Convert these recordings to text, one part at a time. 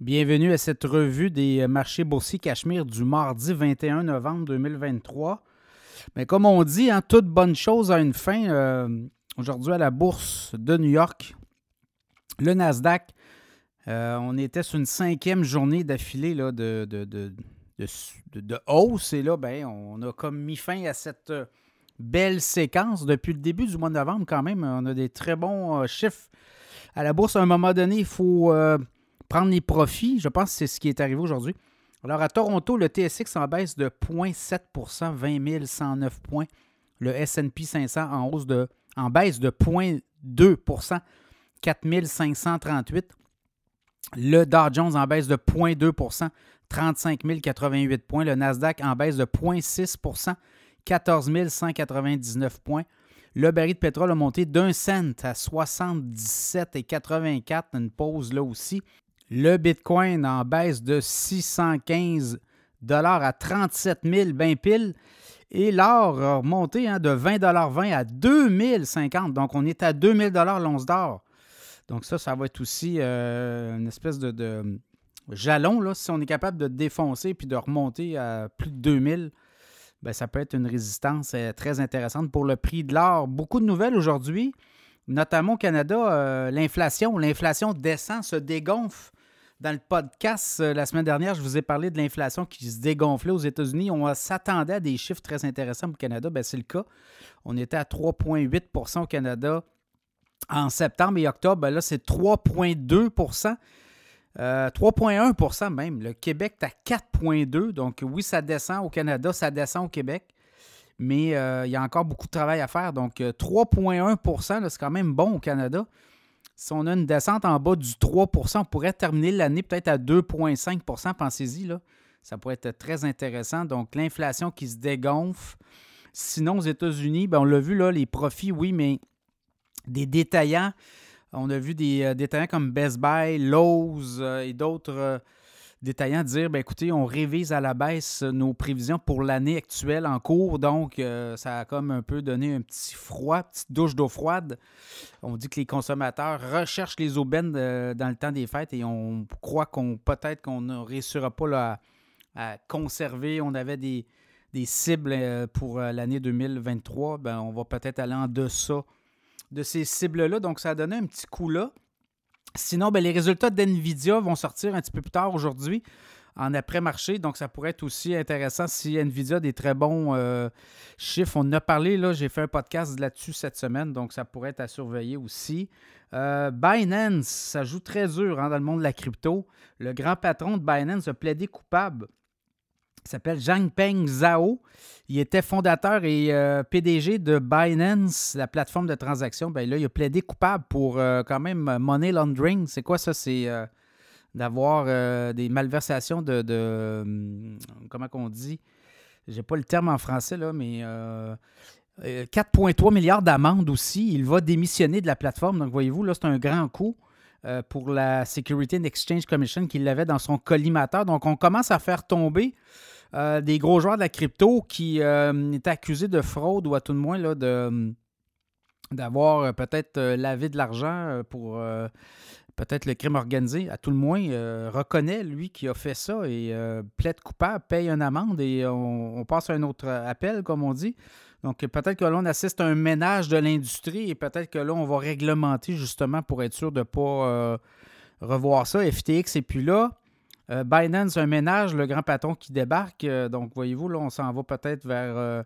Bienvenue à cette revue des marchés boursiers Cachemire du mardi 21 novembre 2023. Mais comme on dit, hein, toute bonne chose a une fin. Euh, aujourd'hui, à la bourse de New York, le Nasdaq, euh, on était sur une cinquième journée d'affilée de, de, hausse. Et là, ben, on a comme mis fin à cette belle séquence. Depuis le début du mois de novembre, quand même, on a des très bons euh, chiffres. À la bourse, à un moment donné, il faut prendre les profits. Je pense que c'est ce qui est arrivé aujourd'hui. Alors, à Toronto, le TSX en baisse de 0,7% 20 109 points. Le S&P 500 en hausse de, en baisse de 0,2% 4 538. Le Dow Jones en baisse de 0,2% 35 088 points. Le Nasdaq en baisse de 0,6% 14 199 points. Le baril de pétrole a monté d'un cent à 77,84, une pause là aussi. Le Bitcoin en baisse de 615 à 37 000 ben pile. Et l'or a remonté hein, de 20,20 à 2050. Donc, on est à 2000 l'once d'or. Donc, ça, ça va être aussi euh, une espèce de, jalon. Là, si on est capable de défoncer puis de remonter à plus de 2000, ben, ça peut être une résistance euh, très intéressante pour le prix de l'or. Beaucoup de nouvelles aujourd'hui, notamment au Canada. Euh, l'inflation, l'inflation descend, se dégonfle. Dans le podcast euh, la semaine dernière, je vous ai parlé de l'inflation qui se dégonflait aux États-Unis. On s'attendait à des chiffres très intéressants au Canada. Ben, c'est le cas. On était à 3,8% au Canada en septembre et octobre. Ben, là, c'est 3,2% 3,1% euh, même. Le Québec est à 4,2 Donc, oui, ça descend au Canada, ça descend au Québec. Mais euh, il y a encore beaucoup de travail à faire. Donc, 3,1% c'est quand même bon au Canada. Si on a une descente en bas du 3% on pourrait terminer l'année peut-être à 2,5% Pensez-y, là. Ça pourrait être très intéressant. Donc, l'inflation qui se dégonfle. Sinon, aux États-Unis, ben, on l'a vu, là, les profits, oui, mais des détaillants. On a vu des euh, détaillants comme Best Buy, Lowe's euh, et d'autres euh, détaillant, dire ben, écoutez, on révise à la baisse nos prévisions pour l'année actuelle en cours. Donc, euh, ça a comme un peu donné un petit froid, petite douche d'eau froide. On dit que les consommateurs recherchent les aubaines euh, dans le temps des fêtes et on croit qu'on peut-être qu'on ne réussira pas à, conserver. On avait des, cibles euh, pour l'année 2023. Ben, on va peut-être aller en deçà de ces cibles-là. Donc, ça a donné un petit coup là. Sinon, ben, les résultats d'NVIDIA vont sortir un petit peu plus tard aujourd'hui en après-marché. Donc, ça pourrait être aussi intéressant si NVIDIA a des très bons euh, chiffres. On en a parlé, là, j'ai fait un podcast là-dessus cette semaine, donc ça pourrait être à surveiller aussi. Euh, Binance, ça joue très dur hein, dans le monde de la crypto. Le grand patron de Binance a plaidé coupable il s'appelle Peng Zhao. Il était fondateur et euh, PDG de Binance, la plateforme de transaction. Ben là, il a plaidé coupable pour euh, quand même money laundering. C'est quoi ça? C'est euh, d'avoir des malversations de, hum, comment qu'on dit? J'ai pas le terme en français, là, mais 4,3 milliards d'amendes aussi. Il va démissionner de la plateforme. Donc, voyez-vous, là, c'est un grand coup. pour la Security and Exchange Commission qu'il avait dans son collimateur. Donc, on commence à faire tomber euh, des gros joueurs de la crypto qui euh, étaient accusés de fraude ou à tout le moins là, de, d'avoir euh, peut-être lavé de l'argent pour peut-être le crime organisé, à tout le moins, reconnaît lui qui a fait ça et plaide coupable, paye une amende et on, passe à un autre appel, comme on dit. Donc peut-être que là, on assiste à un ménage de l'industrie et peut-être que là, on va réglementer justement pour être sûr de ne pas revoir ça. FTX et puis là. Euh, Binance, un ménage, le grand patron qui débarque. Euh, donc, voyez-vous, là, on s'en va peut-être vers euh,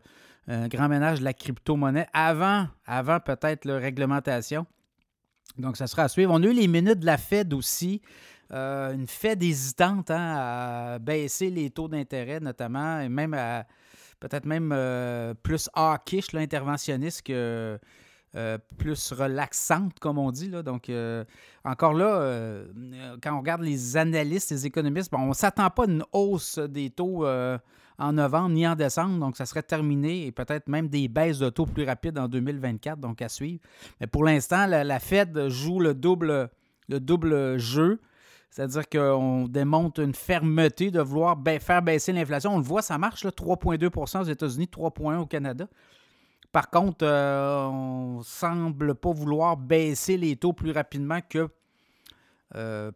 un grand ménage de la crypto-monnaie avant, avant peut-être la réglementation. Donc, ça sera à suivre. On a eu les minutes de la Fed aussi. une Fed hésitante hein, à baisser les taux d'intérêt, notamment, et même à peut-être même plus hawkish, l'interventionniste que euh, plus relaxante, comme on dit. Là. Donc, euh, encore là, euh, quand on regarde les analystes, les économistes, on ne s'attend pas à une hausse des taux en novembre ni en décembre. Donc, ça serait terminé et peut-être même des baisses de taux plus rapides en 2024, donc à suivre. Mais pour l'instant, la, Fed joue le double, le double jeu. C'est-à-dire qu'on démontre une fermeté de vouloir faire baisser l'inflation. On le voit, ça marche, 3,2% aux États-Unis, 3,1 au Canada. Par contre, euh, on semble pas vouloir baisser les taux plus rapidement que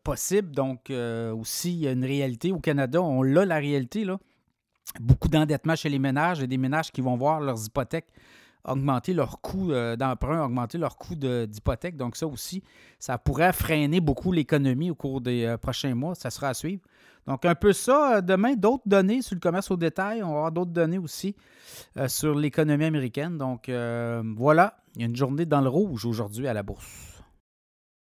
possible. Donc, aussi, il y a une réalité au Canada. On l'a, la réalité. Beaucoup d'endettement chez les ménages et des ménages qui vont voir leurs hypothèques augmenter leur coût d'emprunt, augmenter leur coût d'hypothèque. Donc, ça aussi, ça pourrait freiner beaucoup l'économie au cours des prochains mois. Ça sera à suivre. Donc, un peu ça. Demain, d'autres données sur le commerce au détail. On va avoir d'autres données aussi sur l'économie américaine. Donc, voilà, il y a une journée dans le rouge aujourd'hui à la bourse.